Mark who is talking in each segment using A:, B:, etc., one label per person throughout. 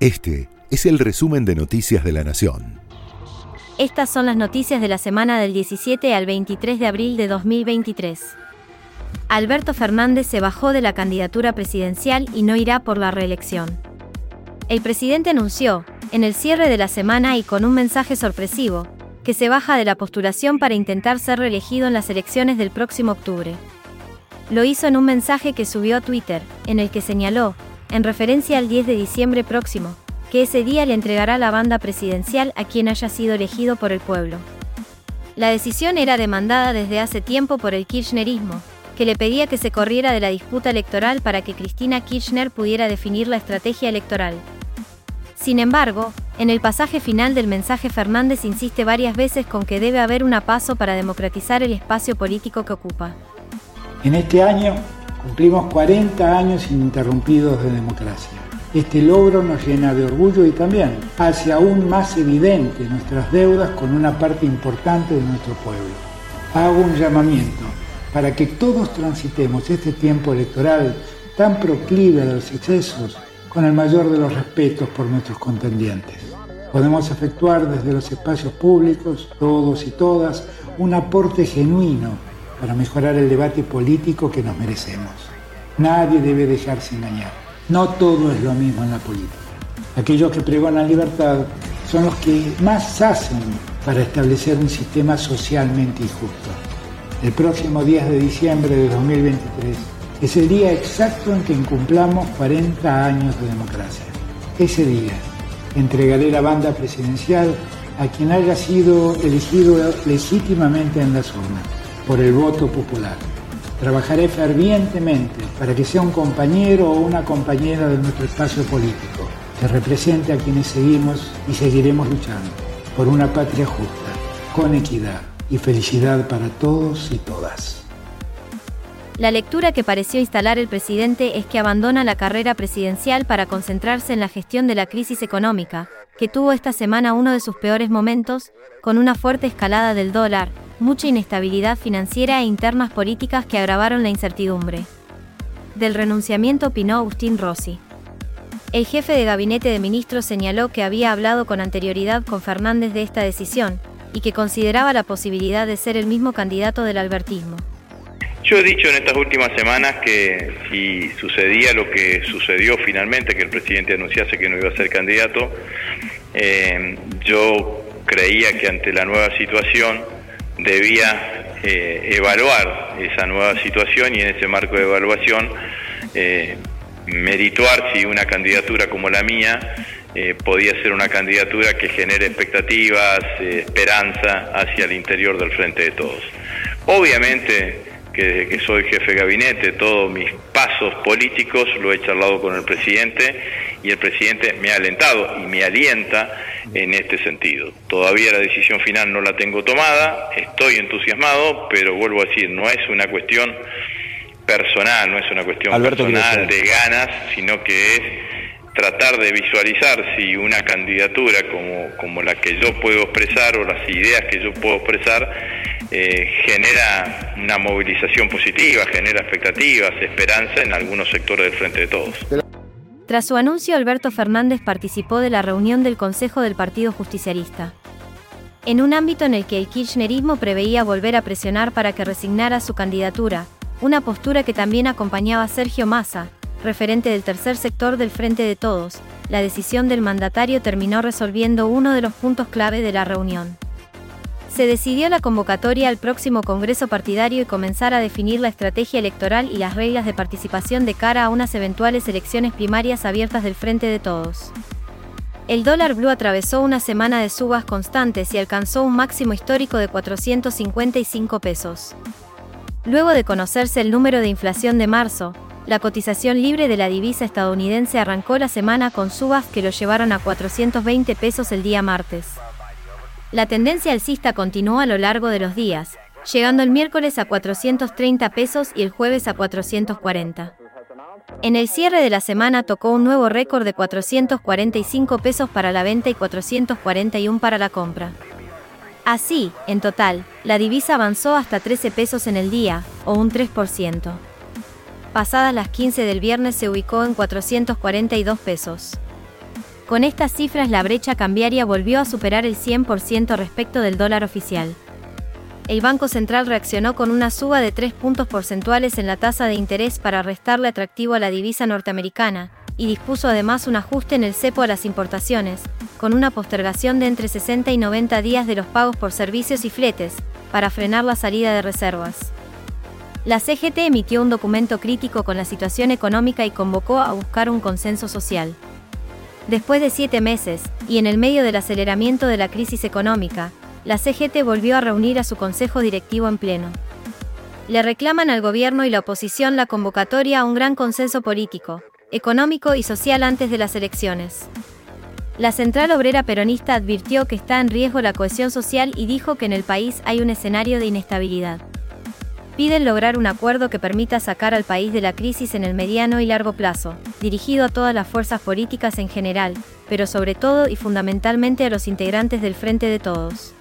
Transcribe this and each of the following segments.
A: Este es el resumen de Noticias de la Nación.
B: Estas son las noticias de la semana del 17 al 23 de abril de 2023. Alberto Fernández se bajó de la candidatura presidencial y no irá por la reelección. El presidente anunció, en el cierre de la semana y con un mensaje sorpresivo, que se baja de la postulación para intentar ser reelegido en las elecciones del próximo octubre. Lo hizo en un mensaje que subió a Twitter, en el que señaló, en referencia al 10 de diciembre próximo, que ese día le entregará la banda presidencial a quien haya sido elegido por el pueblo. La decisión era demandada desde hace tiempo por el kirchnerismo, que le pedía que se corriera de la disputa electoral para que Cristina Kirchner pudiera definir la estrategia electoral. Sin embargo, en el pasaje final del mensaje Fernández insiste varias veces con que debe haber un paso para democratizar el espacio político que ocupa.
C: En este año Cumplimos 40 años ininterrumpidos de democracia. Este logro nos llena de orgullo y también hace aún más evidente nuestras deudas con una parte importante de nuestro pueblo. Hago un llamamiento para que todos transitemos este tiempo electoral tan proclive a los excesos con el mayor de los respetos por nuestros contendientes. Podemos efectuar desde los espacios públicos, todos y todas, un aporte genuino para mejorar el debate político que nos merecemos. Nadie debe dejarse engañar. No todo es lo mismo en la política. Aquellos que pregonan libertad son los que más hacen para establecer un sistema socialmente injusto. El próximo 10 de diciembre de 2023 es el día exacto en que incumplamos 40 años de democracia. Ese día entregaré la banda presidencial a quien haya sido elegido legítimamente en las urnas por el voto popular. Trabajaré fervientemente para que sea un compañero o una compañera de nuestro espacio político, que represente a quienes seguimos y seguiremos luchando por una patria justa, con equidad y felicidad para todos y todas.
B: La lectura que pareció instalar el presidente es que abandona la carrera presidencial para concentrarse en la gestión de la crisis económica, que tuvo esta semana uno de sus peores momentos, con una fuerte escalada del dólar, mucha inestabilidad financiera e internas políticas que agravaron la incertidumbre. Del renunciamiento opinó Agustín Rossi. El jefe de gabinete de ministros señaló que había hablado con anterioridad con Fernández de esta decisión y que consideraba la posibilidad de ser el mismo candidato del albertismo.
D: Yo he dicho en estas últimas semanas que si sucedía lo que sucedió finalmente, que el presidente anunciase que no iba a ser candidato, eh, yo creía que ante la nueva situación debía eh, evaluar esa nueva situación y en ese marco de evaluación eh, merituar si una candidatura como la mía eh, podía ser una candidatura que genere expectativas, esperanza hacia el interior del frente de todos. Obviamente que desde que soy jefe de gabinete, todos mis pasos políticos lo he charlado con el presidente y el presidente me ha alentado y me alienta en este sentido. Todavía la decisión final no la tengo tomada, estoy entusiasmado, pero vuelvo a decir, no es una cuestión personal, no es una cuestión personal de ganas, sino que es tratar de visualizar si una candidatura como, como la que yo puedo expresar o las ideas que yo puedo expresar eh, genera una movilización positiva, genera expectativas, esperanza en algunos sectores del Frente de Todos.
B: Tras su anuncio, Alberto Fernández participó de la reunión del Consejo del Partido Justicialista. En un ámbito en el que el kirchnerismo preveía volver a presionar para que resignara su candidatura, una postura que también acompañaba a Sergio Massa, referente del tercer sector del Frente de Todos, la decisión del mandatario terminó resolviendo uno de los puntos clave de la reunión. Se decidió la convocatoria al próximo Congreso partidario y comenzar a definir la estrategia electoral y las reglas de participación de cara a unas eventuales elecciones primarias abiertas del Frente de Todos. El dólar blue atravesó una semana de subas constantes y alcanzó un máximo histórico de 455 pesos. Luego de conocerse el número de inflación de marzo, la cotización libre de la divisa estadounidense arrancó la semana con subas que lo llevaron a 420 pesos el día martes. La tendencia alcista continuó a lo largo de los días, llegando el miércoles a 430 pesos y el jueves a 440. En el cierre de la semana tocó un nuevo récord de 445 pesos para la venta y 441 para la compra. Así, en total, la divisa avanzó hasta 13 pesos en el día, o un 3%. Pasadas las 15 del viernes se ubicó en 442 pesos. Con estas cifras la brecha cambiaria volvió a superar el 100% respecto del dólar oficial. El Banco Central reaccionó con una suba de 3 puntos porcentuales en la tasa de interés para restarle atractivo a la divisa norteamericana, y dispuso además un ajuste en el cepo a las importaciones, con una postergación de entre 60 y 90 días de los pagos por servicios y fletes, para frenar la salida de reservas. La CGT emitió un documento crítico con la situación económica y convocó a buscar un consenso social. Después de siete meses, y en el medio del aceleramiento de la crisis económica, la CGT volvió a reunir a su consejo directivo en pleno. Le reclaman al gobierno y la oposición la convocatoria a un gran consenso político, económico y social antes de las elecciones. La Central Obrera Peronista advirtió que está en riesgo la cohesión social y dijo que en el país hay un escenario de inestabilidad piden lograr un acuerdo que permita sacar al país de la crisis en el mediano y largo plazo, dirigido a todas las fuerzas políticas en general, pero sobre todo y fundamentalmente a los integrantes del Frente de Todos.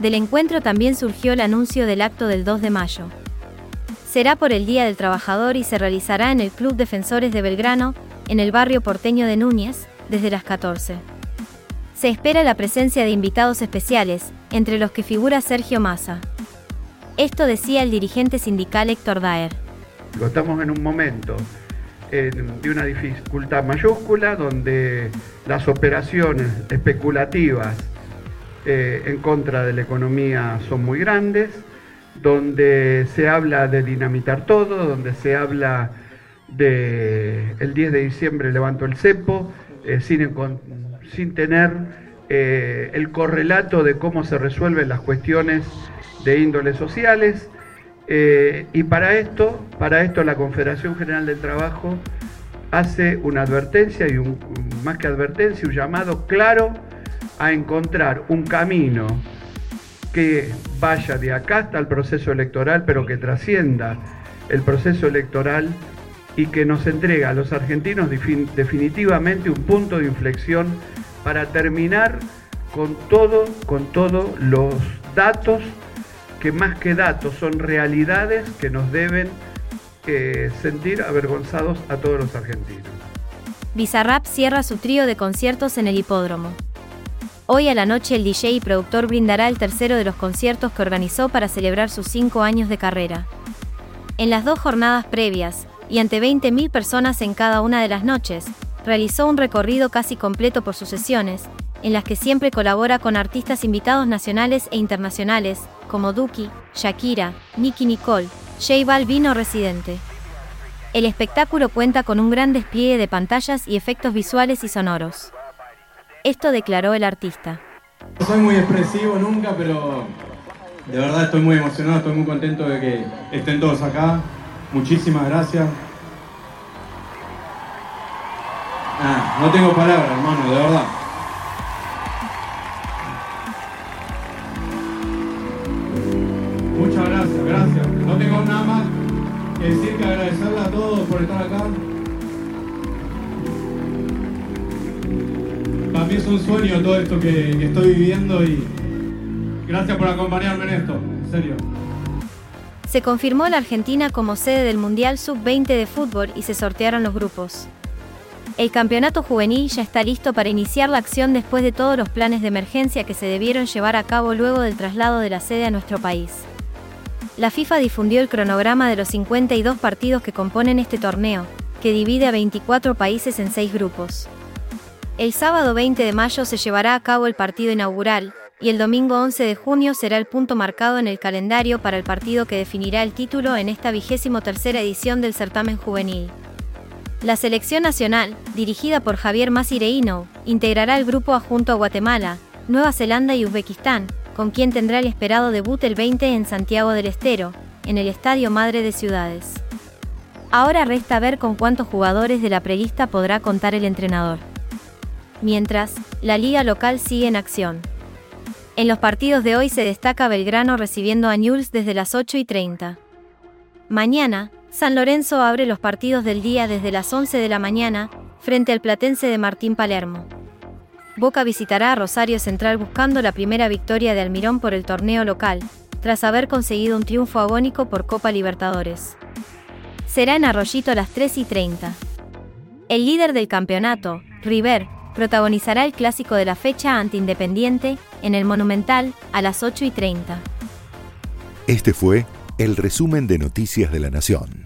B: Del encuentro también surgió el anuncio del acto del 2 de mayo. Será por el Día del Trabajador y se realizará en el Club Defensores de Belgrano, en el barrio porteño de Núñez, desde las 14. Se espera la presencia de invitados especiales, entre los que figura Sergio Massa. Esto decía el dirigente sindical Héctor Daer.
E: Estamos en un momento de una dificultad mayúscula donde las operaciones especulativas eh, en contra de la economía son muy grandes, donde se habla de dinamitar todo, donde se habla de el 10 de diciembre levanto el cepo, eh, sin, tener eh, el correlato de cómo se resuelven las cuestiones de índoles sociales. Eh, y para esto, para esto la Confederación General del Trabajo hace una advertencia y un, más que advertencia, un llamado claro a encontrar un camino que vaya de acá hasta el proceso electoral, pero que trascienda el proceso electoral y que nos entrega a los argentinos definitivamente un punto de inflexión para terminar con todo, con todos los datos que más que datos son realidades que nos deben eh, sentir avergonzados a todos los argentinos.
B: Bizarrap cierra su trío de conciertos en el hipódromo. Hoy a la noche el DJ y productor brindará el tercero de los conciertos que organizó para celebrar sus cinco años de carrera. En las dos jornadas previas, y ante 20.000 personas en cada una de las noches, realizó un recorrido casi completo por sus sesiones, en las que siempre colabora con artistas invitados nacionales e internacionales, como Duki, Shakira, Nicky Nicole, J Balvin Residente. El espectáculo cuenta con un gran despliegue de pantallas y efectos visuales y sonoros. Esto declaró el artista.
F: No soy muy expresivo nunca, pero de verdad estoy muy emocionado, estoy muy contento de que estén todos acá. Muchísimas gracias. Ah, no tengo palabras, hermano, de verdad. Todo esto que, estoy viviendo y gracias por acompañarme en esto, en serio.
B: Se confirmó la Argentina como sede del Mundial Sub-20 de fútbol y se sortearon los grupos. El campeonato juvenil ya está listo para iniciar la acción después de todos los planes de emergencia que se debieron llevar a cabo luego del traslado de la sede a nuestro país la FIFA difundió el cronograma de los 52 partidos que componen este torneo, que divide a 24 países en 6 grupos. El sábado 20 de mayo se llevará a cabo el partido inaugural, y el domingo 11 de junio será el punto marcado en el calendario para el partido que definirá el título en esta vigésimo tercera edición del certamen juvenil. La selección nacional, dirigida por Javier Masireino, integrará el grupo junto a Guatemala, Nueva Zelanda y Uzbekistán, con quien tendrá el esperado debut el 20 en Santiago del Estero, en el Estadio Madre de Ciudades. Ahora resta ver con cuántos jugadores de la prelista podrá contar el entrenador. Mientras, la liga local sigue en acción. En los partidos de hoy se destaca Belgrano recibiendo a Newell's desde las 8 y 30. Mañana, San Lorenzo abre los partidos del día desde las 11 de la mañana, frente al Platense de Martín Palermo. Boca visitará a Rosario Central buscando la primera victoria de Almirón por el torneo local, tras haber conseguido un triunfo agónico por Copa Libertadores. Será en Arroyito a las 3 y 30. El líder del campeonato, River, protagonizará el clásico de la fecha ante Independiente, en el Monumental, a las 8 y 30.
A: Este fue el resumen de Noticias de la Nación.